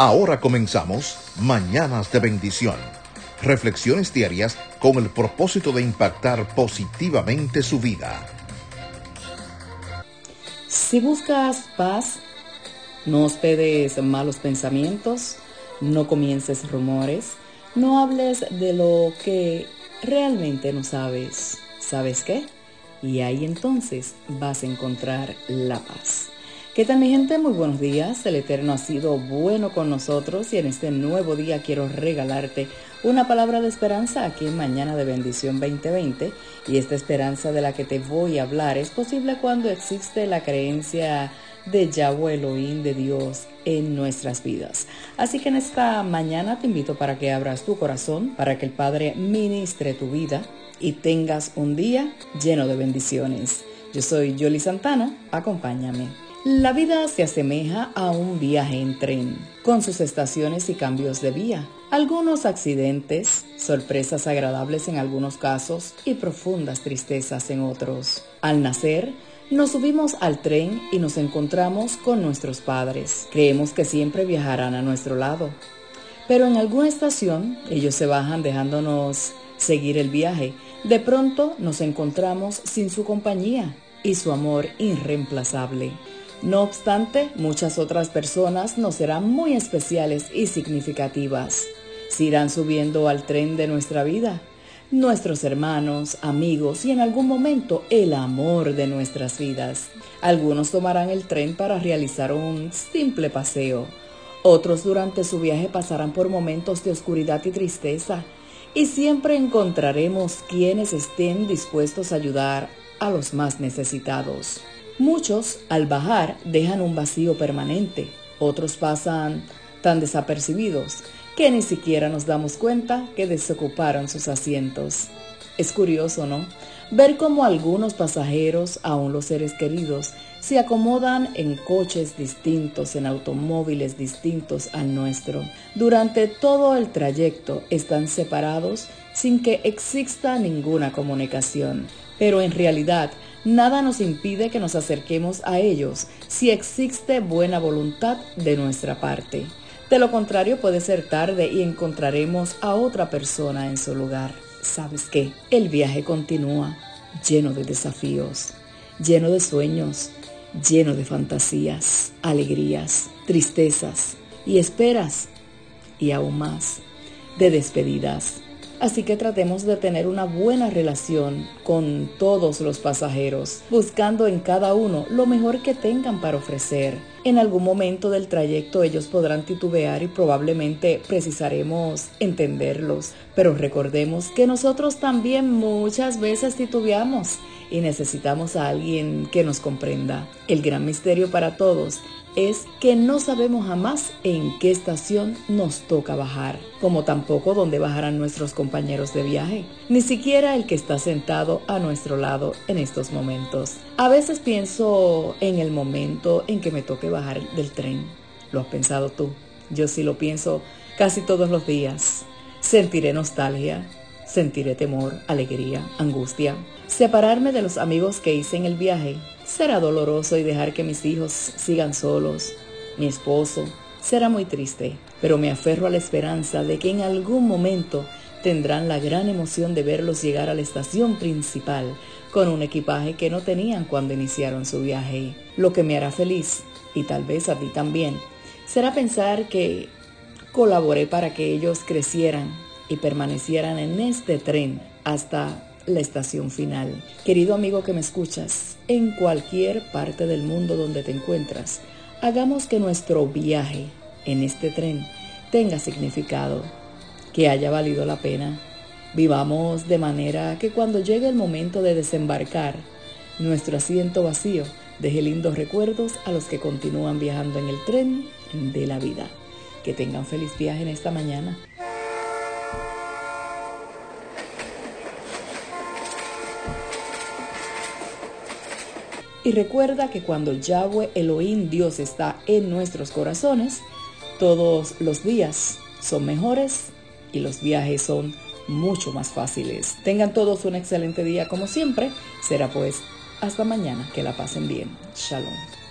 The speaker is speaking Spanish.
Ahora comenzamos Mañanas de Bendición. Reflexiones diarias con el propósito de impactar positivamente su vida. Si buscas paz, no hospedes malos pensamientos, no comiences rumores, no hables de lo que realmente no sabes. ¿Sabes qué? Y ahí entonces vas a encontrar la paz. ¿Qué tal mi gente? Muy buenos días. El Eterno ha sido bueno con nosotros y en este nuevo día quiero regalarte una palabra de esperanza aquí en Mañana de Bendición 2020 y esta esperanza de la que te voy a hablar es posible cuando existe la creencia de Yahweh Elohim de Dios en nuestras vidas. Así que en esta mañana te invito para que abras tu corazón, para que el Padre ministre tu vida y tengas un día lleno de bendiciones. Yo soy Yoli Santana, acompáñame. La vida se asemeja a un viaje en tren, con sus estaciones y cambios de vía, algunos accidentes, sorpresas agradables en algunos casos y profundas tristezas en otros. Al nacer, nos subimos al tren y nos encontramos con nuestros padres. Creemos que siempre viajarán a nuestro lado. Pero en alguna estación ellos se bajan dejándonos seguir el viaje. De pronto nos encontramos sin su compañía y su amor irreemplazable. No obstante, muchas otras personas nos serán muy especiales y significativas. Se irán subiendo al tren de nuestra vida. Nuestros hermanos, amigos y en algún momento el amor de nuestras vidas. Algunos tomarán el tren para realizar un simple paseo. Otros durante su viaje pasarán por momentos de oscuridad y tristeza. Y siempre encontraremos quienes estén dispuestos a ayudar a los más necesitados. Muchos, al bajar, dejan un vacío permanente. Otros pasan tan desapercibidos que ni siquiera nos damos cuenta que desocuparon sus asientos. Es curioso, ¿no? Ver cómo algunos pasajeros, aún los seres queridos, se acomodan en coches distintos, en automóviles distintos al nuestro. Durante todo el trayecto están separados sin que exista ninguna comunicación. Pero en realidad Nada nos impide que nos acerquemos a ellos si existe buena voluntad de nuestra parte. De lo contrario puede ser tarde y encontraremos a otra persona en su lugar. ¿Sabes qué? El viaje continúa, lleno de desafíos, lleno de sueños, lleno de fantasías, alegrías, tristezas y esperas y aún más de despedidas Así que tratemos de tener una buena relación con todos los pasajeros, buscando en cada uno lo mejor que tengan para ofrecer. En algún momento del trayecto ellos podrán titubear y probablemente precisaremos entenderlos, pero recordemos que nosotros también muchas veces titubeamos y necesitamos a alguien que nos comprenda. El gran misterio para todos es que no sabemos jamás en qué estación nos toca bajar, como tampoco dónde bajarán nuestros compañeros de viaje, ni siquiera el que está sentado a nuestro lado en estos momentos. A veces pienso en el momento en que me toque bajar del tren. ¿Lo has pensado tú? Yo sí lo pienso casi todos los días. Sentiré nostalgia, sentiré temor, alegría, angustia. Separarme de los amigos que hice en el viaje será doloroso y dejar que mis hijos sigan solos. Mi esposo será muy triste, pero me aferro a la esperanza de que en algún momento tendrán la gran emoción de verlos llegar a la estación principal con un equipaje que no tenían cuando iniciaron su viaje. Lo que me hará feliz, y tal vez a ti también, será pensar que colaboré para que ellos crecieran y permanecieran en este tren hasta la estación final. Querido amigo que me escuchas, en cualquier parte del mundo donde te encuentras, hagamos que nuestro viaje en este tren tenga significado, que haya valido la pena. Vivamos de manera que cuando llegue el momento de desembarcar, nuestro asiento vacío deje lindos recuerdos a los que continúan viajando en el tren de la vida. Que tengan feliz viaje en esta mañana. Y recuerda que cuando Yahweh Elohim Dios está en nuestros corazones, todos los días son mejores y los viajes son mucho más fáciles. Tengan todos un excelente día como siempre. Será pues hasta mañana. Que la pasen bien. Shalom.